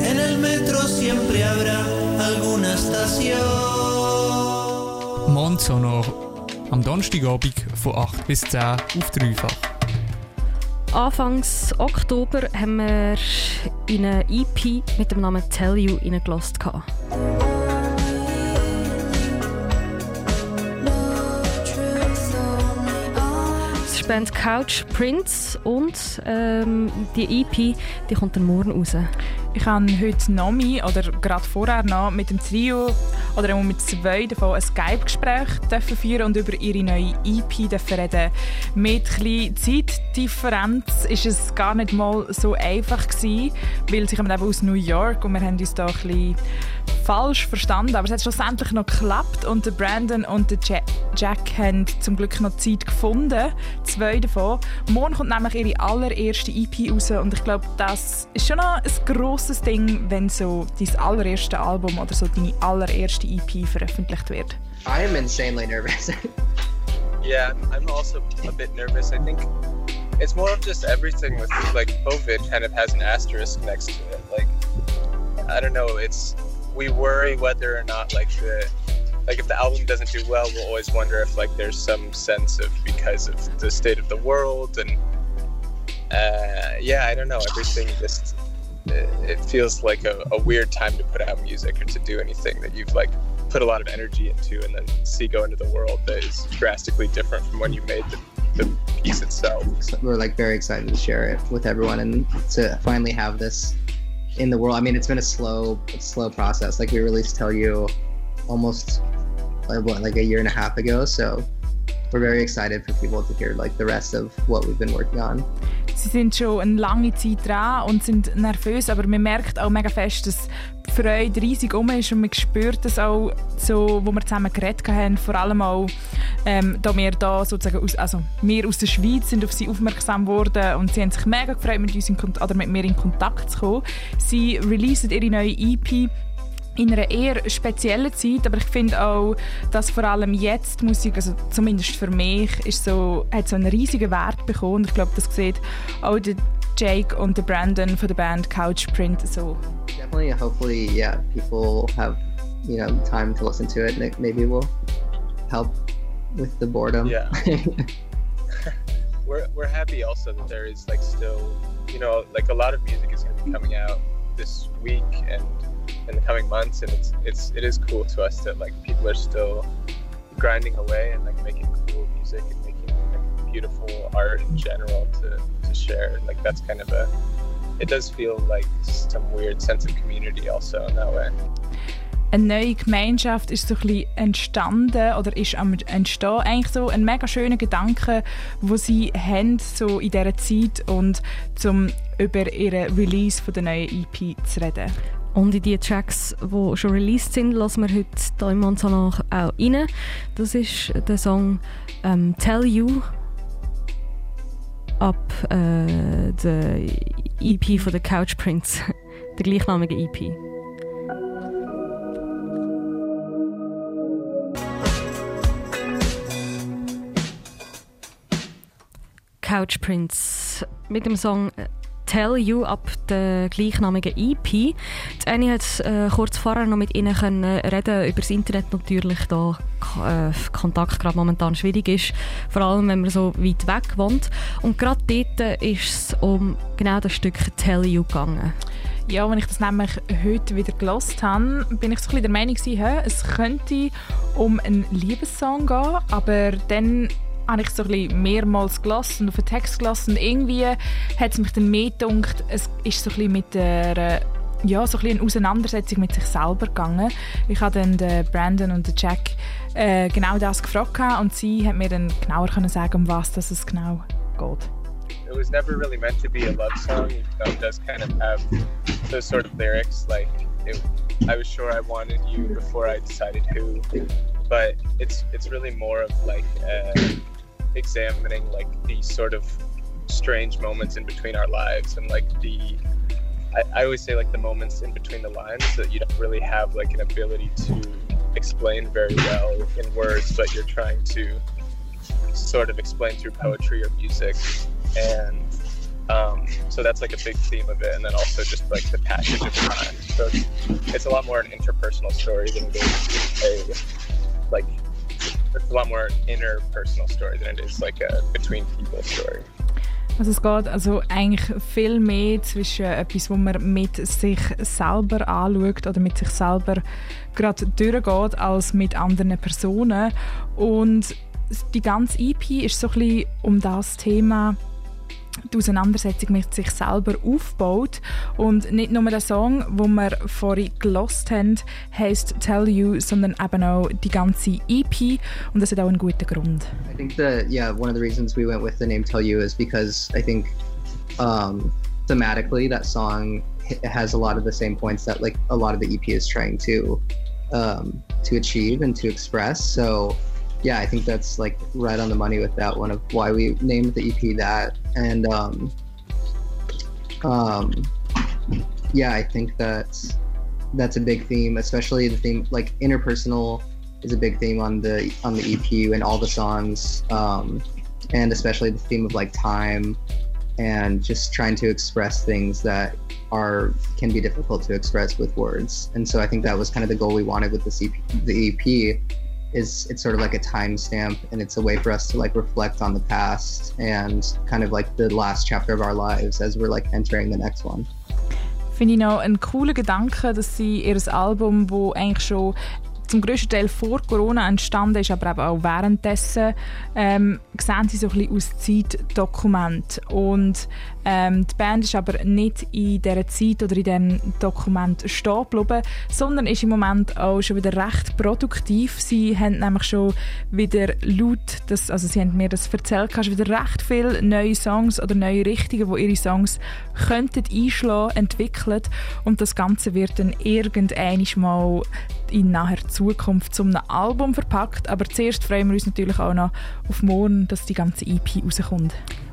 En el metro siempre habrá alguna estación. Mondsonor. Am Donnerstagabend von 8 bis 10 auf dreifach. Anfangs Oktober haben wir in eine EP mit dem Namen Tell You reingelassen. Es ist die Band Couch Prince und ähm, die EP die kommt dann morgen raus. Ich habe heute Nomi oder gerade vorher noch mit dem Trio oder mit zwei davon ein Skype-Gespräch führen und über ihre neue EP reden. Mit ein Zeitdifferenz ist es gar nicht mal so einfach gewesen, weil sie kommen eben aus New York und wir haben uns da ein bisschen falsch verstanden, aber es hat schlussendlich noch geklappt und der Brandon und der Jack haben zum Glück noch Zeit gefunden, zwei davon. Morgen kommt nämlich ihre allererste EP raus und ich glaube, das ist schon noch ein grosses Ding, wenn so dein allererste Album oder so deine allererste EP veröffentlicht wird. I am insanely nervous. yeah, I'm also a bit nervous. I think it's more of just everything with like COVID kind of has an asterisk next to it. Like I don't know, it's we worry whether or not like the like if the album doesn't do well, we'll always wonder if like there's some sense of because of the state of the world and uh, yeah, I don't know. Everything just it feels like a, a weird time to put out music or to do anything that you've like put a lot of energy into and then see go into the world that is drastically different from when you made the, the piece itself. So we're like very excited to share it with everyone and to finally have this in the world. I mean, it's been a slow, slow process. Like we released Tell You almost like what, like a year and a half ago. So we're very excited for people to hear like the rest of what we've been working on. Sie sind schon eine lange Zeit dran und sind nervös, aber man merkt auch mega fest, dass die Freude riesig um ist und man spürt das auch so, wo wir zusammen geredet haben, vor allem auch, ähm, da wir da sozusagen aus, also wir aus der Schweiz sind auf sie aufmerksam worden und sie haben sich mega gefreut, mit uns in, oder mit mir in Kontakt zu kommen. Sie releasen ihre neue EP in einer eher speziellen Zeit, aber ich finde auch, dass vor allem jetzt Musik, also zumindest für mich, ist so, hat so einen riesigen Wert bekommen. Ich glaube, das sieht auch der Jake und der Brandon von der Band Couchprint so. Definitely, hopefully, yeah, people have you know time to listen to it. Maybe will help with the boredom. Yeah. we're we're happy also that there is like still, you know, like a lot of music is going to be coming out this week and in the coming months, and it's it's it is cool to us that like people are still grinding away and like making cool music and making like, beautiful art in general to to share. Like that's kind of a it does feel like some weird sense of community also in that way. eine neue Gemeinschaft ist so ein bisschen entstanden oder ist am entstehen. Eigentlich so ein mega schöner Gedanke, wo sie haben so in dieser Zeit und zum über ihren Release von der neuen EP zu reden. Und in die Tracks, die schon released sind, lassen wir heute hier im Monsanach auch rein. Das ist der Song ähm, Tell You ab äh, der EP von der Couch Prince, der gleichnamigen EP. Couch Prince mit dem Song Tell You ab der gleichnamigen EP. Die Annie hat äh, kurz vorher noch mit ihnen können reden über das Internet natürlich, da äh, Kontakt gerade momentan schwierig ist, vor allem wenn man so weit weg wohnt. Und gerade dort ist es um genau das Stück Tell You gegangen. Ja, wenn ich das nämlich heute wieder gelost habe, bin ich so ein bisschen der Meinung, es könnte um einen Liebessong gehen, aber dann habe ich so ein mehrmals gelassen auf den Text gelassen. Irgendwie hat es mich dann mehr gedacht, es ist so ein mit der ja, so ein eine Auseinandersetzung mit sich selber gegangen. Ich habe dann den Brandon und den Jack äh, genau das gefragt und sie hat mir dann genauer können sagen, um was das es genau geht. It was never really meant to be a love song. It does kind of have those sort of lyrics. Like, it, I was sure I wanted you before I decided who, but it's it's really more of like. Uh, examining like these sort of strange moments in between our lives and like the I, I, always say like the moments in between the lines that you don't really have like an ability to explain very well in words but you're trying to sort of explain through poetry or music, and um, so that's like a big theme of it. And then also just like the passage of time. So it's, it's a lot more an interpersonal story than it is a like it's a lot more interpersonal story than it is like a between people story. Also es geht also eigentlich viel mehr zwischen etwas, wo man mit sich selber anschaut oder mit sich selber gerade durchgeht, als mit anderen Personen. Und die ganze EP ist so ein bisschen um das Thema die Auseinandersetzung mit sich selber aufbaut. Und nicht nur der Song, wo wir vorhin gelost haben, heißt Tell You, sondern eben auch die ganze EP. Und das hat auch einen guten Grund. I think that yeah, one of the reasons we went with the name Tell You is because I think um, thematically that song has a lot of the same points that like a lot of the EP is trying to um, to achieve and to express. So yeah, I think that's like right on the money with that one of why we named the EP that. And um, um, yeah, I think that's that's a big theme, especially the theme like interpersonal is a big theme on the on the EP and all the songs, um, and especially the theme of like time and just trying to express things that are can be difficult to express with words. And so I think that was kind of the goal we wanted with this EP, the EP is it's sort of like a timestamp and it's a way for us to like reflect on the past and kind of like the last chapter of our lives as we're like entering the next one. Finde ich noch einen coolen Gedanke, dass sie ihr Album, wo eigentlich schon zum grössten Teil vor Corona entstanden ist, aber eben auch währenddessen, ähm, sehen sie so ein bisschen aus Zeitdokument. Und ähm, die Band ist aber nicht in dieser Zeit oder in diesem Dokument stehen geblieben, sondern ist im Moment auch schon wieder recht produktiv. Sie haben nämlich schon wieder laut, das, also sie haben mir das erzählt, schon wieder recht viele neue Songs oder neue Richtungen, wo ihre Songs könnten einschlagen, entwickelt und das Ganze wird dann irgendwann mal in naher Zukunft zum Album verpackt. Aber zuerst freuen wir uns natürlich auch noch auf morgen, dass die ganze EP rauskommt.